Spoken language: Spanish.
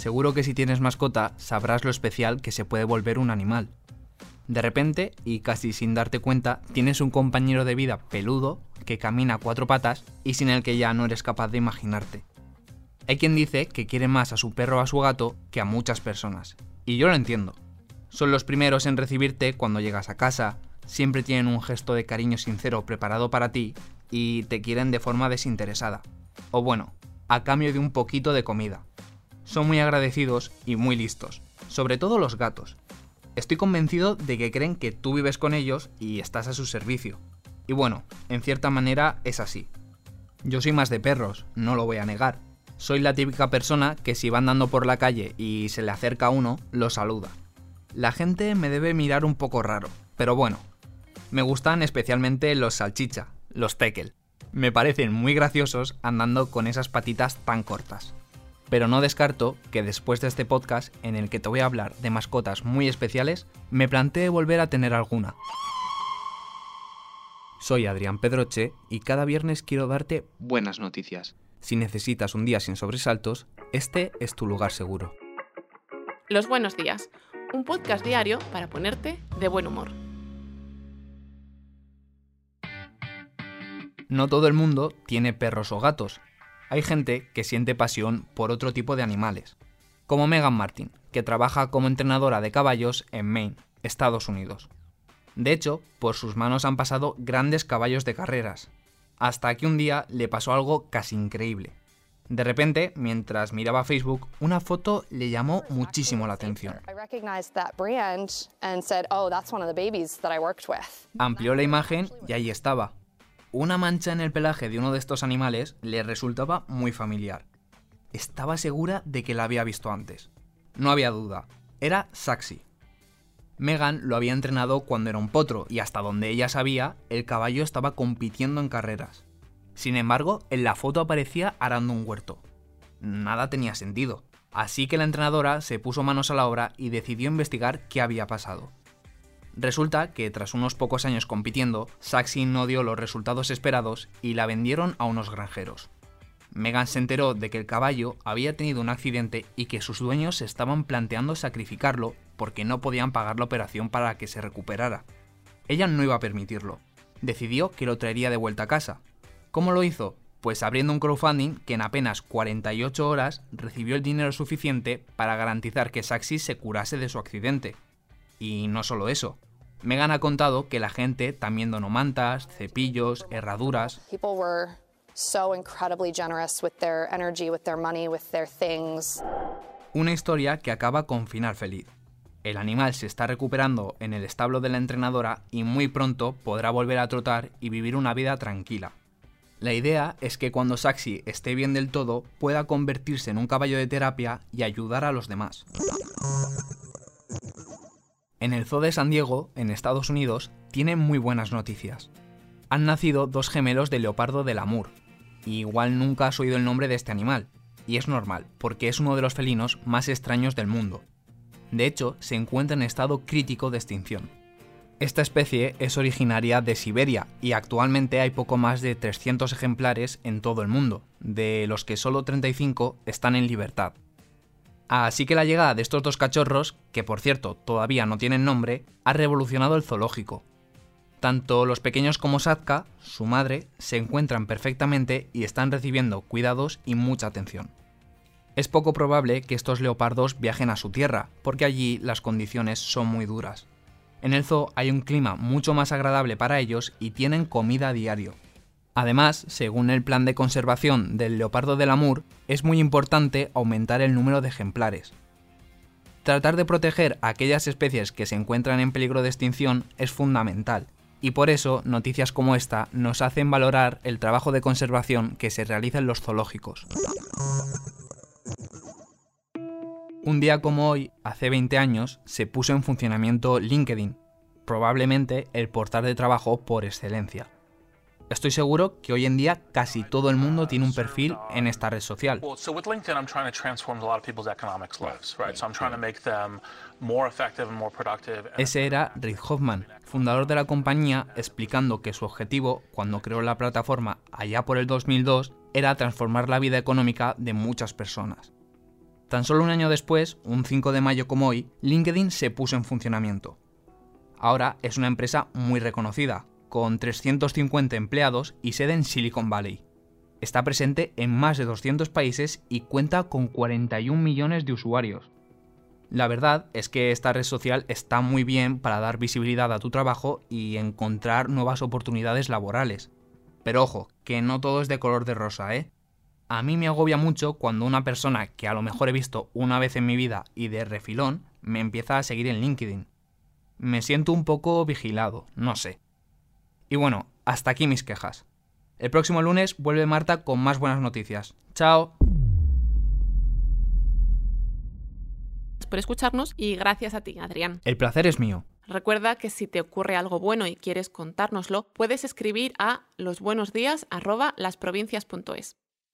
Seguro que si tienes mascota sabrás lo especial que se puede volver un animal. De repente, y casi sin darte cuenta, tienes un compañero de vida peludo que camina a cuatro patas y sin el que ya no eres capaz de imaginarte. Hay quien dice que quiere más a su perro o a su gato que a muchas personas, y yo lo entiendo. Son los primeros en recibirte cuando llegas a casa, siempre tienen un gesto de cariño sincero preparado para ti y te quieren de forma desinteresada. O bueno, a cambio de un poquito de comida son muy agradecidos y muy listos, sobre todo los gatos. Estoy convencido de que creen que tú vives con ellos y estás a su servicio. Y bueno, en cierta manera es así. Yo soy más de perros, no lo voy a negar. Soy la típica persona que si va andando por la calle y se le acerca uno, lo saluda. La gente me debe mirar un poco raro, pero bueno. Me gustan especialmente los salchicha, los tekel. Me parecen muy graciosos andando con esas patitas tan cortas pero no descarto que después de este podcast en el que te voy a hablar de mascotas muy especiales, me plantee volver a tener alguna. Soy Adrián Pedroche y cada viernes quiero darte buenas noticias. Si necesitas un día sin sobresaltos, este es tu lugar seguro. Los buenos días, un podcast diario para ponerte de buen humor. No todo el mundo tiene perros o gatos, hay gente que siente pasión por otro tipo de animales, como Megan Martin, que trabaja como entrenadora de caballos en Maine, Estados Unidos. De hecho, por sus manos han pasado grandes caballos de carreras, hasta que un día le pasó algo casi increíble. De repente, mientras miraba Facebook, una foto le llamó muchísimo la atención. Amplió la imagen y ahí estaba, una mancha en el pelaje de uno de estos animales le resultaba muy familiar. Estaba segura de que la había visto antes. No había duda, era Saxi. Megan lo había entrenado cuando era un potro y hasta donde ella sabía, el caballo estaba compitiendo en carreras. Sin embargo, en la foto aparecía arando un huerto. Nada tenía sentido, así que la entrenadora se puso manos a la obra y decidió investigar qué había pasado. Resulta que tras unos pocos años compitiendo, Saxi no dio los resultados esperados y la vendieron a unos granjeros. Megan se enteró de que el caballo había tenido un accidente y que sus dueños estaban planteando sacrificarlo porque no podían pagar la operación para que se recuperara. Ella no iba a permitirlo. Decidió que lo traería de vuelta a casa. ¿Cómo lo hizo? Pues abriendo un crowdfunding que en apenas 48 horas recibió el dinero suficiente para garantizar que Saxi se curase de su accidente. Y no solo eso. Megan ha contado que la gente también donó mantas, cepillos, herraduras. Una historia que acaba con final feliz. El animal se está recuperando en el establo de la entrenadora y muy pronto podrá volver a trotar y vivir una vida tranquila. La idea es que cuando Saxi esté bien del todo pueda convertirse en un caballo de terapia y ayudar a los demás. En el Zoo de San Diego, en Estados Unidos, tiene muy buenas noticias. Han nacido dos gemelos de leopardo del Amur, y igual nunca has oído el nombre de este animal, y es normal, porque es uno de los felinos más extraños del mundo. De hecho, se encuentra en estado crítico de extinción. Esta especie es originaria de Siberia y actualmente hay poco más de 300 ejemplares en todo el mundo, de los que solo 35 están en libertad. Así que la llegada de estos dos cachorros, que por cierto todavía no tienen nombre, ha revolucionado el zoológico. Tanto los pequeños como Sadka, su madre, se encuentran perfectamente y están recibiendo cuidados y mucha atención. Es poco probable que estos leopardos viajen a su tierra, porque allí las condiciones son muy duras. En el zoo hay un clima mucho más agradable para ellos y tienen comida a diario, Además, según el plan de conservación del leopardo del Amur, es muy importante aumentar el número de ejemplares. Tratar de proteger a aquellas especies que se encuentran en peligro de extinción es fundamental, y por eso noticias como esta nos hacen valorar el trabajo de conservación que se realiza en los zoológicos. Un día como hoy, hace 20 años, se puso en funcionamiento LinkedIn, probablemente el portal de trabajo por excelencia. Estoy seguro que hoy en día casi todo el mundo tiene un perfil en esta red social. Ese era Reid Hoffman, fundador de la compañía, explicando que su objetivo, cuando creó la plataforma allá por el 2002, era transformar la vida económica de muchas personas. Tan solo un año después, un 5 de mayo como hoy, LinkedIn se puso en funcionamiento. Ahora es una empresa muy reconocida, con 350 empleados y sede en Silicon Valley. Está presente en más de 200 países y cuenta con 41 millones de usuarios. La verdad es que esta red social está muy bien para dar visibilidad a tu trabajo y encontrar nuevas oportunidades laborales. Pero ojo, que no todo es de color de rosa, ¿eh? A mí me agobia mucho cuando una persona que a lo mejor he visto una vez en mi vida y de refilón me empieza a seguir en LinkedIn. Me siento un poco vigilado, no sé. Y bueno, hasta aquí mis quejas. El próximo lunes vuelve Marta con más buenas noticias. ¡Chao! por escucharnos y gracias a ti, Adrián. El placer es mío. Recuerda que si te ocurre algo bueno y quieres contárnoslo, puedes escribir a losbuenosdías@lasprovincias.es.